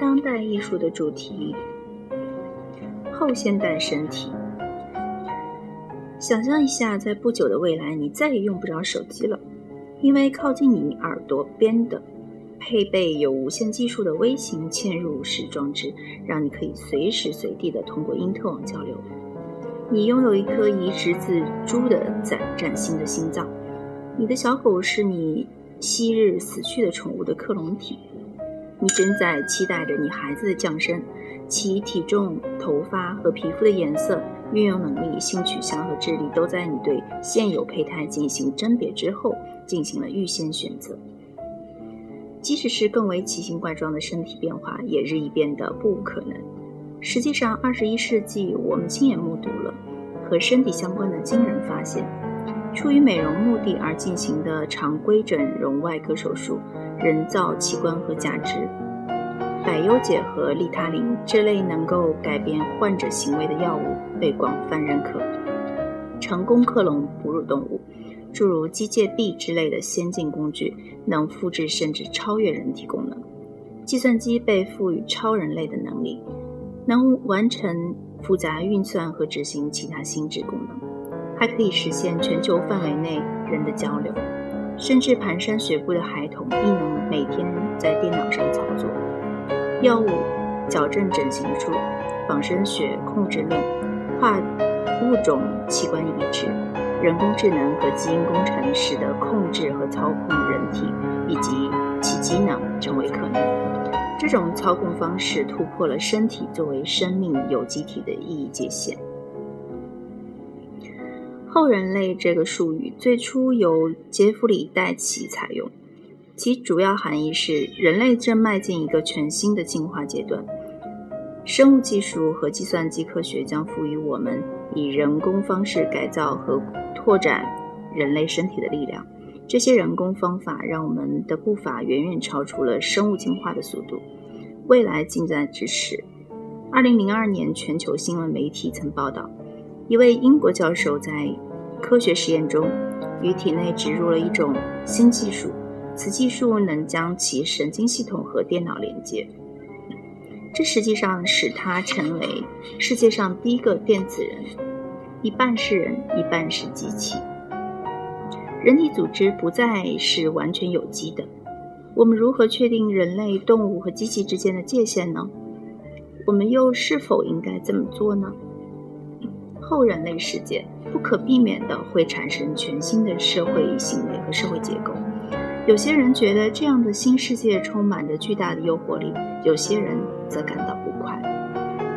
当代艺术的主题：后现代身体。想象一下，在不久的未来，你再也用不着手机了，因为靠近你耳朵边的、配备有无线技术的微型嵌入式装置，让你可以随时随地的通过因特网交流。你拥有一颗移植自猪的崭崭新的心脏，你的小狗是你昔日死去的宠物的克隆体。你正在期待着你孩子的降生，其体重、头发和皮肤的颜色。运用能力、性取向和智力都在你对现有胚胎进行甄别之后进行了预先选择。即使是更为奇形怪状的身体变化，也日益变得不可能。实际上，二十一世纪我们亲眼目睹了和身体相关的惊人发现：出于美容目的而进行的常规整容外科手术、人造器官和假肢。百忧解和利他林这类能够改变患者行为的药物被广泛认可。成功克隆哺乳动物，诸如机械臂之类的先进工具，能复制甚至超越人体功能。计算机被赋予超人类的能力，能完成复杂运算和执行其他心智功能，还可以实现全球范围内人的交流。甚至蹒跚学步的孩童亦能每天在电脑上操作。药物、矫正整形术、仿生学、控制论、跨物种器官移植、人工智能和基因工程，使得控制和操控人体以及其机能成为可能。这种操控方式突破了身体作为生命有机体的意义界限。后人类这个术语最初由杰弗里·戴奇采用。其主要含义是，人类正迈进一个全新的进化阶段。生物技术和计算机科学将赋予我们以人工方式改造和拓展人类身体的力量。这些人工方法让我们的步伐远远超出了生物进化的速度。未来近在咫尺。二零零二年，全球新闻媒体曾报道，一位英国教授在科学实验中于体内植入了一种新技术。此技术能将其神经系统和电脑连接，这实际上使他成为世界上第一个电子人，一半是人，一半是机器。人体组织不再是完全有机的。我们如何确定人类、动物和机器之间的界限呢？我们又是否应该这么做呢？后人类世界不可避免地会产生全新的社会行为和社会结构。有些人觉得这样的新世界充满着巨大的诱惑力，有些人则感到不快，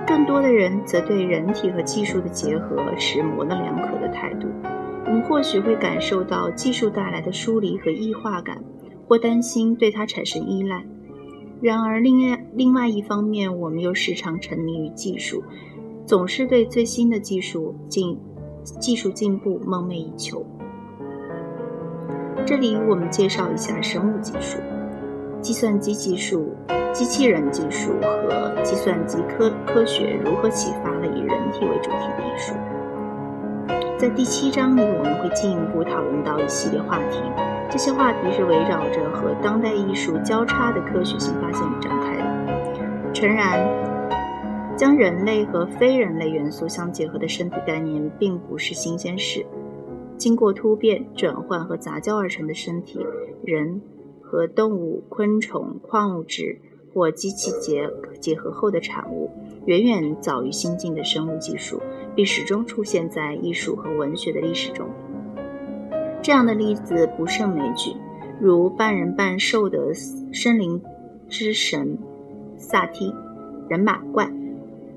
更多的人则对人体和技术的结合持模棱两可的态度。我们或许会感受到技术带来的疏离和异化感，或担心对它产生依赖。然而，另外另外一方面，我们又时常沉迷于技术，总是对最新的技术进技术进步梦寐以求。这里我们介绍一下生物技术、计算机技术、机器人技术和计算机科科学如何启发了以人体为主题的艺术。在第七章里，我们会进一步讨论到一系列话题，这些话题是围绕着和当代艺术交叉的科学性发现展开的。诚然，将人类和非人类元素相结合的身体概念并不是新鲜事。经过突变、转换和杂交而成的身体，人和动物、昆虫、矿物质或机器结结合后的产物，远远早于新进的生物技术，并始终出现在艺术和文学的历史中。这样的例子不胜枚举，如半人半兽的森林之神萨提、人马怪、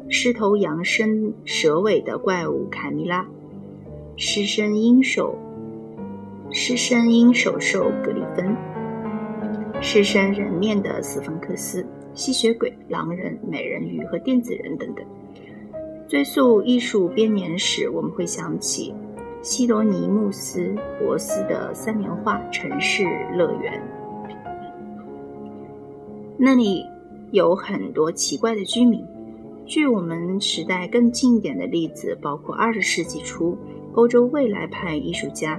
狮头羊身蛇尾的怪物凯米拉。狮身鹰首，狮身鹰首兽格里芬，狮身人面的斯芬克斯，吸血鬼、狼人、美人鱼和电子人等等。追溯艺术编年史，我们会想起希罗尼穆斯·博斯的三联画《城市乐园》，那里有很多奇怪的居民。距我们时代更近一点的例子，包括二十世纪初。欧洲未来派艺术家，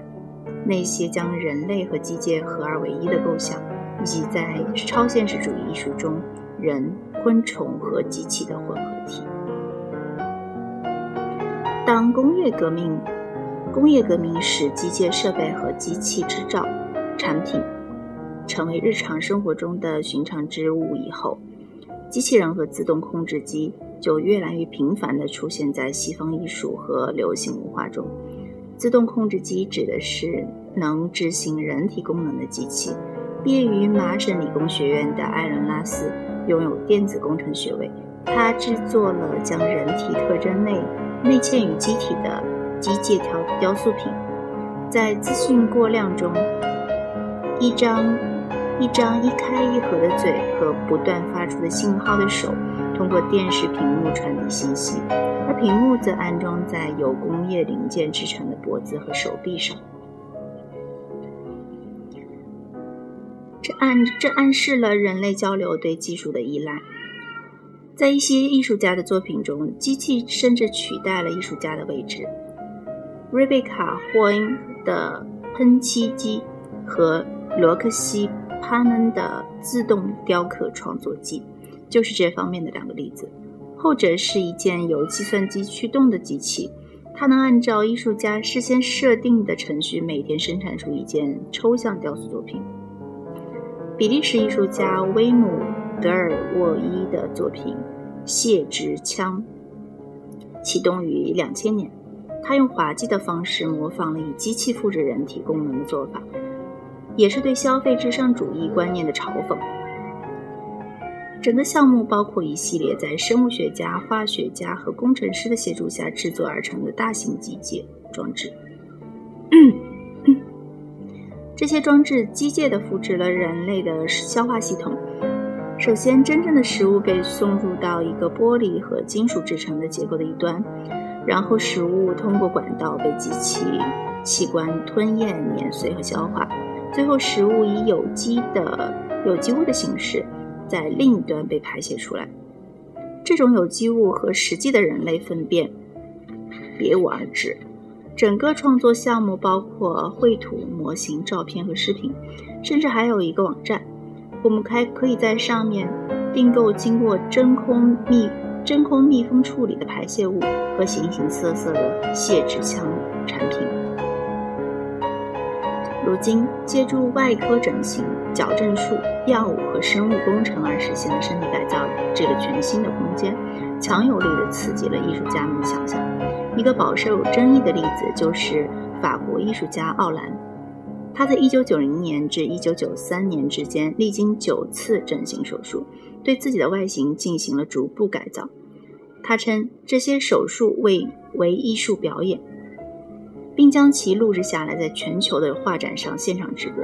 那些将人类和机械合二为一的构想，以及在超现实主义艺术中人、昆虫和机器的混合体。当工业革命工业革命使机械设备和机器制造产品成为日常生活中的寻常之物以后，机器人和自动控制机就越来越频繁地出现在西方艺术和流行文化中。自动控制机指的是能执行人体功能的机器。毕业于麻省理工学院的艾伦·拉斯拥有电子工程学位，他制作了将人体特征内内嵌于机体的机械雕雕塑品。在资讯过量中，一张一张一开一合的嘴和不断发出的信号的手，通过电视屏幕传递信息。而屏幕则安装在由工业零件制成的脖子和手臂上。这暗这暗示了人类交流对技术的依赖。在一些艺术家的作品中，机器甚至取代了艺术家的位置。瑞贝卡霍恩的喷漆机和罗克西帕恩的自动雕刻创作机，就是这方面的两个例子。后者是一件由计算机驱动的机器，它能按照艺术家事先设定的程序，每天生产出一件抽象雕塑作品。比利时艺术家威姆·德尔沃伊的作品《谢之枪》启动于两千年，他用滑稽的方式模仿了以机器复制人体功能的做法，也是对消费至上主义观念的嘲讽。整个项目包括一系列在生物学家、化学家和工程师的协助下制作而成的大型机械装置。这些装置机械地复制了人类的消化系统。首先，真正的食物被送入到一个玻璃和金属制成的结构的一端，然后食物通过管道被机器器官吞咽、碾碎和消化，最后食物以有机的有机物的形式。在另一端被排泄出来，这种有机物和实际的人类粪便别无二致。整个创作项目包括绘图、模型、照片和视频，甚至还有一个网站。我们还可以在上面订购经过真空密真空密封处理的排泄物和形形色色的泄殖腔产品。如今，借助外科整形、矫正术、药物和生物工程而实现的身体改造这个全新的空间，强有力地刺激了艺术家们的想象。一个饱受争议的例子就是法国艺术家奥兰，他在1990年至1993年之间历经九次整形手术，对自己的外形进行了逐步改造。他称这些手术为为艺术表演。并将其录制下来，在全球的画展上现场直播。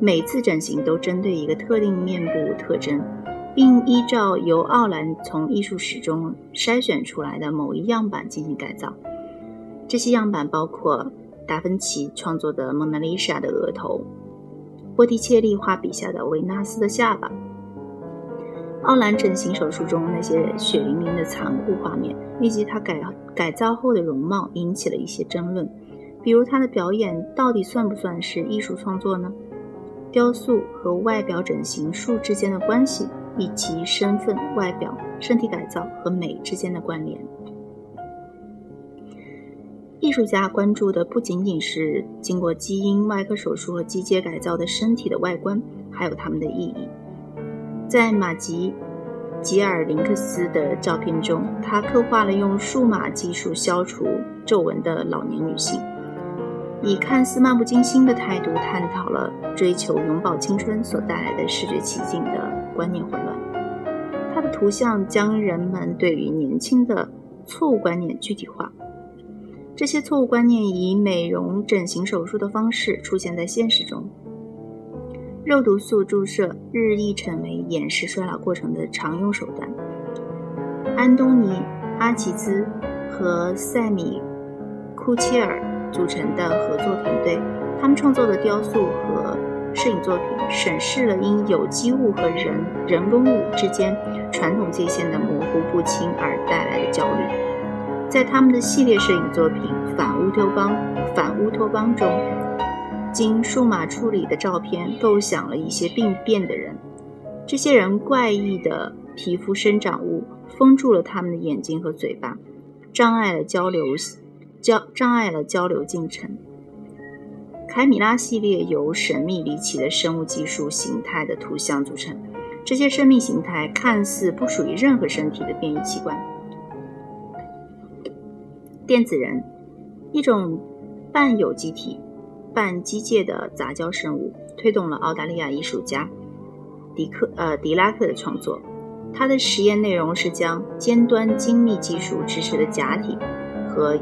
每次整形都针对一个特定面部特征，并依照由奥兰从艺术史中筛选出来的某一样板进行改造。这些样板包括达芬奇创作的《蒙娜丽莎》的额头，波提切利画笔下的维纳斯的下巴，奥兰整形手术中那些血淋淋的残酷画面，以及他改改造后的容貌，引起了一些争论。比如他的表演到底算不算是艺术创作呢？雕塑和外表整形术之间的关系，以及身份、外表、身体改造和美之间的关联。艺术家关注的不仅仅是经过基因、外科手术和机械改造的身体的外观，还有它们的意义。在马吉吉尔林克斯的照片中，他刻画了用数码技术消除皱纹的老年女性。以看似漫不经心的态度探讨了追求永葆青春所带来的视觉奇景的观念混乱。他的图像将人们对于年轻的错误观念具体化。这些错误观念以美容整形手术的方式出现在现实中。肉毒素注射日益成为掩饰衰老过程的常用手段。安东尼·阿奇兹和塞米·库切尔。组成的合作团队，他们创作的雕塑和摄影作品审视了因有机物和人人工物之间传统界限的模糊不清而带来的焦虑。在他们的系列摄影作品《反乌托邦》《反乌托邦》中，经数码处理的照片构想了一些病变的人。这些人怪异的皮肤生长物封住了他们的眼睛和嘴巴，障碍了交流交障碍了交流进程。凯米拉系列由神秘离奇的生物技术形态的图像组成，这些生命形态看似不属于任何身体的变异器官。电子人，一种半有机体、半机械的杂交生物，推动了澳大利亚艺术家迪克呃迪拉克的创作。他的实验内容是将尖端精密技术支持的假体和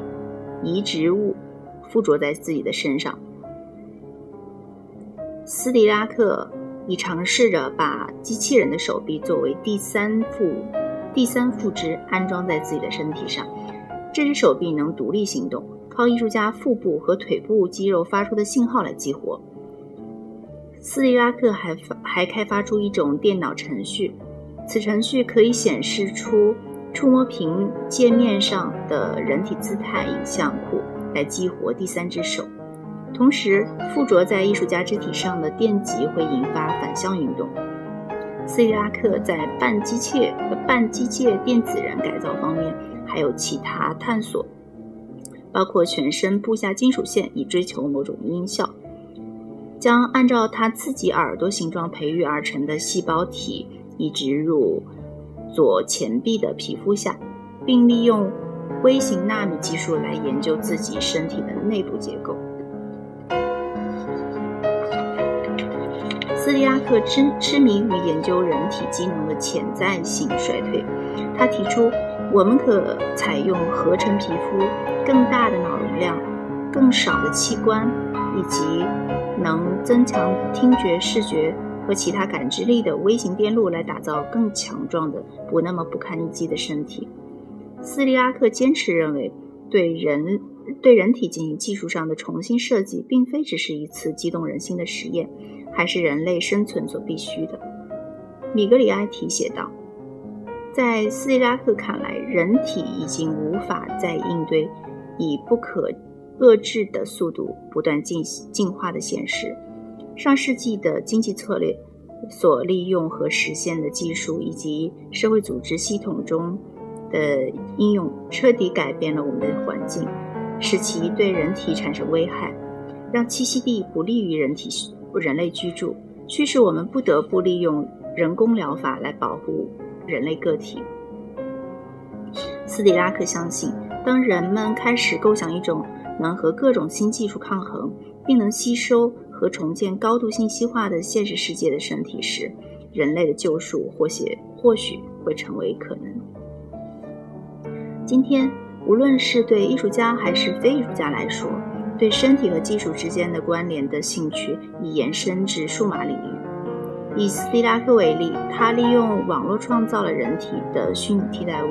移植物附着在自己的身上。斯迪拉克已尝试着把机器人的手臂作为第三副第三副肢安装在自己的身体上。这只手臂能独立行动，靠艺术家腹部和腿部肌肉发出的信号来激活。斯迪拉克还发还开发出一种电脑程序。此程序可以显示出触摸屏界面上的人体姿态影像库，来激活第三只手。同时，附着在艺术家肢体上的电极会引发反向运动。斯里拉克在半机械、半机械电子人改造方面还有其他探索，包括全身布下金属线以追求某种音效，将按照他自己耳朵形状培育而成的细胞体。移植入左前臂的皮肤下，并利用微型纳米技术来研究自己身体的内部结构。斯蒂拉克痴痴迷于研究人体机能的潜在性衰退。他提出，我们可采用合成皮肤、更大的脑容量、更少的器官，以及能增强听觉、视觉。和其他感知力的微型电路来打造更强壮的、不那么不堪一击的身体。斯利拉克坚持认为，对人对人体进行技术上的重新设计，并非只是一次激动人心的实验，还是人类生存所必须的。米格里埃提写道：“在斯利拉克看来，人体已经无法再应对以不可遏制的速度不断进进化的现实。”上世纪的经济策略所利用和实现的技术，以及社会组织系统中的应用，彻底改变了我们的环境，使其对人体产生危害，让栖息地不利于人体人类居住，驱使我们不得不利用人工疗法来保护人类个体。斯蒂拉克相信，当人们开始构想一种能和各种新技术抗衡，并能吸收。和重建高度信息化的现实世界的身体时，人类的救赎或许或许会成为可能。今天，无论是对艺术家还是非艺术家来说，对身体和技术之间的关联的兴趣已延伸至数码领域。以斯蒂拉克为例，他利用网络创造了人体的虚拟替代物。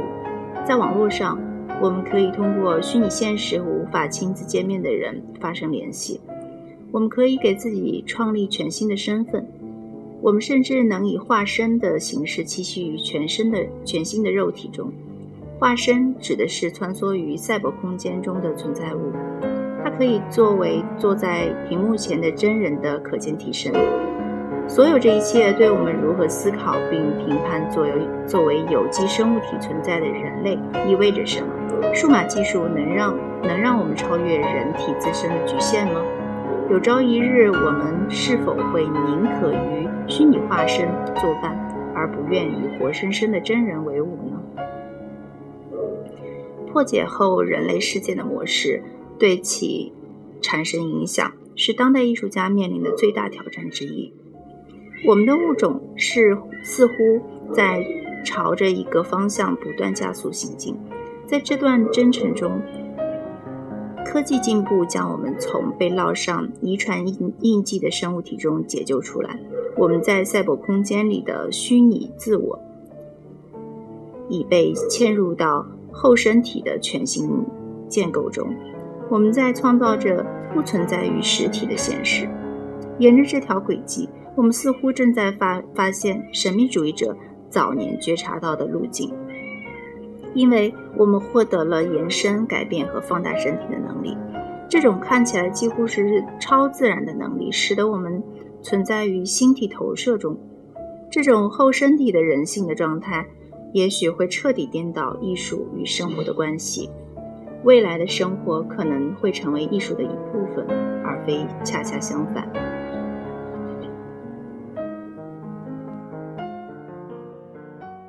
在网络上，我们可以通过虚拟现实和无法亲自见面的人发生联系。我们可以给自己创立全新的身份，我们甚至能以化身的形式栖息于全身的全新的肉体中。化身指的是穿梭于赛博空间中的存在物，它可以作为坐在屏幕前的真人的可见替身。所有这一切对我们如何思考并评判作为作为有机生物体存在的人类意味着什么？数码技术能让能让我们超越人体自身的局限吗？有朝一日，我们是否会宁可与虚拟化身作伴，而不愿与活生生的真人为伍呢？破解后人类世界的模式对其产生影响，是当代艺术家面临的最大挑战之一。我们的物种是似乎在朝着一个方向不断加速行进，在这段征程中。科技进步将我们从被烙上遗传印印记的生物体中解救出来。我们在赛博空间里的虚拟自我已被嵌入到后身体的全新建构中。我们在创造着不存在于实体的现实。沿着这条轨迹，我们似乎正在发发现神秘主义者早年觉察到的路径。因为我们获得了延伸、改变和放大身体的能力，这种看起来几乎是超自然的能力，使得我们存在于星体投射中。这种后身体的人性的状态，也许会彻底颠倒艺术与生活的关系。未来的生活可能会成为艺术的一部分，而非恰恰相反。